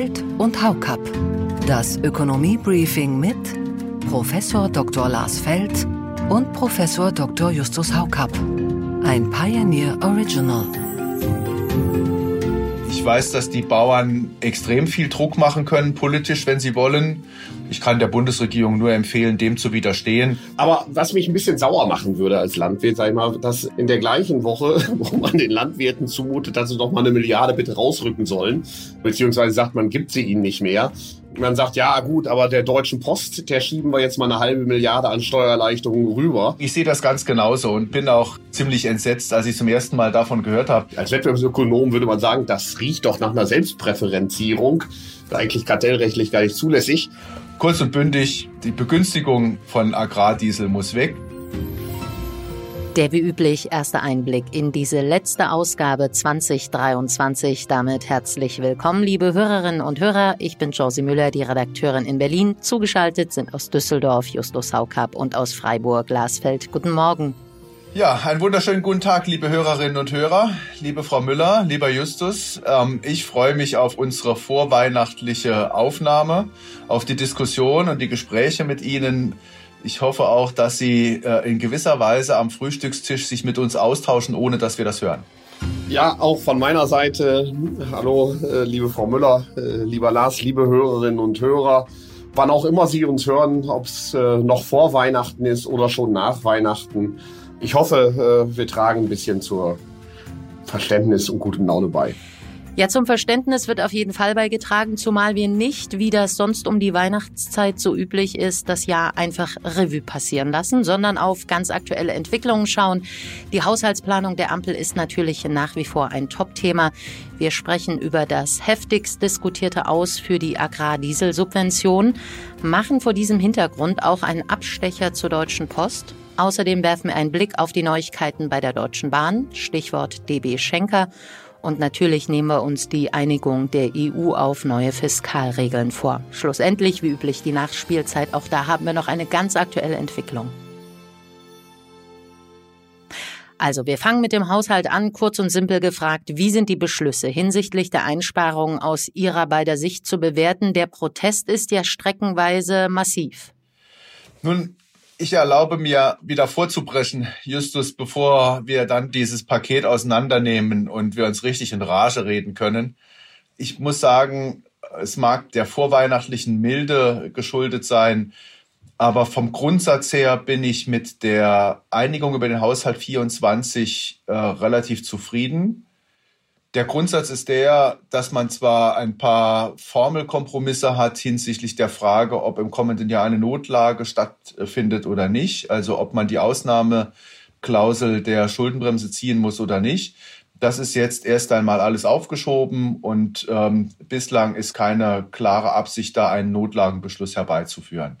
Feld und Haukapp. Das Ökonomie-Briefing mit Professor Dr. Lars Feld und Professor Dr. Justus Haukapp. Ein Pioneer Original. Ich weiß, dass die Bauern extrem viel Druck machen können, politisch, wenn sie wollen. Ich kann der Bundesregierung nur empfehlen, dem zu widerstehen. Aber was mich ein bisschen sauer machen würde als Landwirt, sag ich mal, dass in der gleichen Woche, wo man den Landwirten zumutet, dass sie doch mal eine Milliarde bitte rausrücken sollen, beziehungsweise sagt, man gibt sie ihnen nicht mehr, man sagt, ja gut, aber der Deutschen Post, der schieben wir jetzt mal eine halbe Milliarde an Steuererleichterungen rüber. Ich sehe das ganz genauso und bin auch ziemlich entsetzt, als ich zum ersten Mal davon gehört habe. Als Wettbewerbsökonom würde man sagen, das riecht doch nach einer Selbstpräferenzierung. Eigentlich kartellrechtlich gar nicht zulässig. Kurz und bündig, die Begünstigung von Agrardiesel muss weg. Der wie üblich erste Einblick in diese letzte Ausgabe 2023. Damit herzlich willkommen, liebe Hörerinnen und Hörer. Ich bin Josie Müller, die Redakteurin in Berlin. Zugeschaltet sind aus Düsseldorf Justus Haukapp und aus Freiburg Glasfeld. Guten Morgen. Ja, einen wunderschönen guten Tag, liebe Hörerinnen und Hörer, liebe Frau Müller, lieber Justus. Ähm, ich freue mich auf unsere vorweihnachtliche Aufnahme, auf die Diskussion und die Gespräche mit Ihnen ich hoffe auch, dass Sie äh, in gewisser Weise am Frühstückstisch sich mit uns austauschen, ohne dass wir das hören. Ja, auch von meiner Seite. Hallo, äh, liebe Frau Müller, äh, lieber Lars, liebe Hörerinnen und Hörer. Wann auch immer Sie uns hören, ob es noch vor Weihnachten ist oder schon nach Weihnachten. Ich hoffe, wir tragen ein bisschen zur Verständnis und guten Laune bei. Ja, zum Verständnis wird auf jeden Fall beigetragen, zumal wir nicht, wie das sonst um die Weihnachtszeit so üblich ist, das Jahr einfach Revue passieren lassen, sondern auf ganz aktuelle Entwicklungen schauen. Die Haushaltsplanung der Ampel ist natürlich nach wie vor ein Top-Thema. Wir sprechen über das heftigst diskutierte Aus für die Agrardieselsubvention, machen vor diesem Hintergrund auch einen Abstecher zur Deutschen Post. Außerdem werfen wir einen Blick auf die Neuigkeiten bei der Deutschen Bahn, Stichwort DB Schenker und natürlich nehmen wir uns die Einigung der EU auf neue Fiskalregeln vor. Schlussendlich, wie üblich, die Nachspielzeit. Auch da haben wir noch eine ganz aktuelle Entwicklung. Also, wir fangen mit dem Haushalt an, kurz und simpel gefragt, wie sind die Beschlüsse hinsichtlich der Einsparungen aus Ihrer beider Sicht zu bewerten? Der Protest ist ja streckenweise massiv. Nun, ich erlaube mir, wieder vorzubrechen, Justus, bevor wir dann dieses Paket auseinandernehmen und wir uns richtig in Rage reden können. Ich muss sagen, es mag der vorweihnachtlichen Milde geschuldet sein, aber vom Grundsatz her bin ich mit der Einigung über den Haushalt 24 äh, relativ zufrieden. Der Grundsatz ist der, dass man zwar ein paar Formelkompromisse hat hinsichtlich der Frage, ob im kommenden Jahr eine Notlage stattfindet oder nicht, also ob man die Ausnahmeklausel der Schuldenbremse ziehen muss oder nicht. Das ist jetzt erst einmal alles aufgeschoben und ähm, bislang ist keine klare Absicht da, einen Notlagenbeschluss herbeizuführen.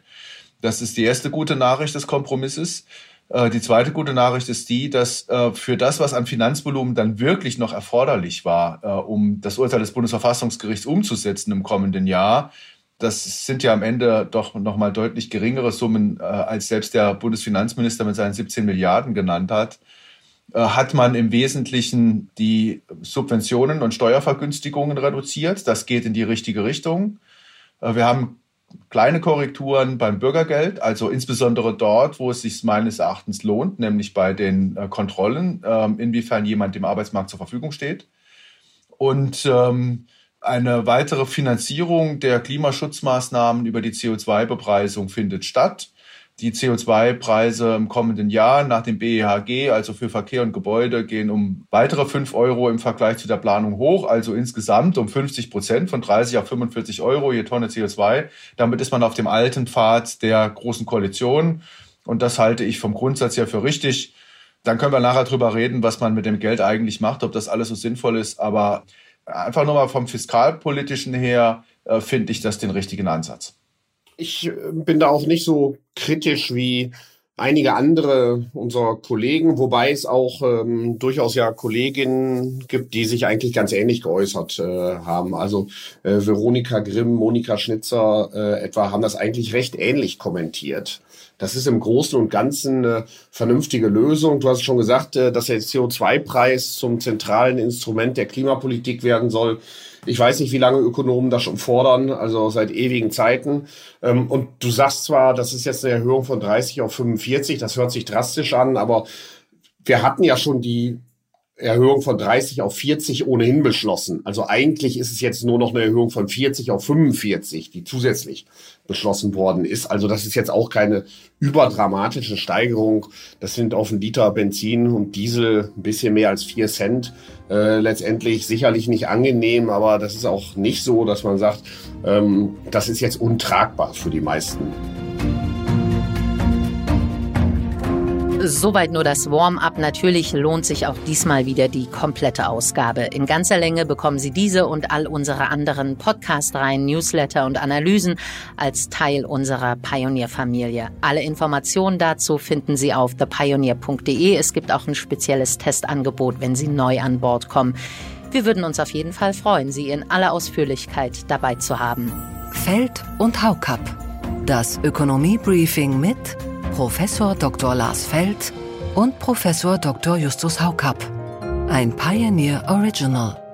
Das ist die erste gute Nachricht des Kompromisses. Äh, die zweite gute Nachricht ist die, dass äh, für das, was an Finanzvolumen dann wirklich noch erforderlich war, äh, um das Urteil des Bundesverfassungsgerichts umzusetzen im kommenden Jahr, das sind ja am Ende doch nochmal deutlich geringere Summen, als selbst der Bundesfinanzminister mit seinen 17 Milliarden genannt hat, hat man im Wesentlichen die Subventionen und Steuervergünstigungen reduziert. Das geht in die richtige Richtung. Wir haben kleine Korrekturen beim Bürgergeld, also insbesondere dort, wo es sich meines Erachtens lohnt, nämlich bei den äh, Kontrollen, ähm, inwiefern jemand dem Arbeitsmarkt zur Verfügung steht. Und ähm, eine weitere Finanzierung der Klimaschutzmaßnahmen über die CO2-Bepreisung findet statt die CO2-Preise im kommenden Jahr nach dem BEHG, also für Verkehr und Gebäude, gehen um weitere 5 Euro im Vergleich zu der Planung hoch, also insgesamt um 50 Prozent von 30 auf 45 Euro je Tonne CO2. Damit ist man auf dem alten Pfad der Großen Koalition. Und das halte ich vom Grundsatz her für richtig. Dann können wir nachher drüber reden, was man mit dem Geld eigentlich macht, ob das alles so sinnvoll ist. Aber einfach nur mal vom fiskalpolitischen her äh, finde ich das den richtigen Ansatz. Ich äh, bin da auch nicht so kritisch wie einige andere unserer Kollegen, wobei es auch ähm, durchaus ja Kolleginnen gibt, die sich eigentlich ganz ähnlich geäußert äh, haben. Also äh, Veronika Grimm, Monika Schnitzer äh, etwa haben das eigentlich recht ähnlich kommentiert. Das ist im Großen und Ganzen eine vernünftige Lösung. Du hast schon gesagt, äh, dass der CO2-Preis zum zentralen Instrument der Klimapolitik werden soll. Ich weiß nicht, wie lange Ökonomen das schon fordern, also seit ewigen Zeiten. Ähm, und du sagst zwar, das ist jetzt eine Erhöhung von 30 auf 45, das hört sich drastisch an, aber wir hatten ja schon die Erhöhung von 30 auf 40 ohnehin beschlossen. Also eigentlich ist es jetzt nur noch eine Erhöhung von 40 auf 45, die zusätzlich beschlossen worden ist. Also das ist jetzt auch keine überdramatische Steigerung. Das sind auf einen Liter Benzin und Diesel ein bisschen mehr als vier Cent. Äh, letztendlich sicherlich nicht angenehm, aber das ist auch nicht so, dass man sagt, ähm, das ist jetzt untragbar für die meisten. Soweit nur das Warm-up. Natürlich lohnt sich auch diesmal wieder die komplette Ausgabe. In ganzer Länge bekommen Sie diese und all unsere anderen Podcast-Reihen, Newsletter und Analysen als Teil unserer Pioneer-Familie. Alle Informationen dazu finden Sie auf thepioneer.de. Es gibt auch ein spezielles Testangebot, wenn Sie neu an Bord kommen. Wir würden uns auf jeden Fall freuen, Sie in aller Ausführlichkeit dabei zu haben. Feld und Haukapp. Das Ökonomie-Briefing mit Professor Dr. Lars Feld und Professor Dr. Justus Haukapp. Ein Pioneer Original.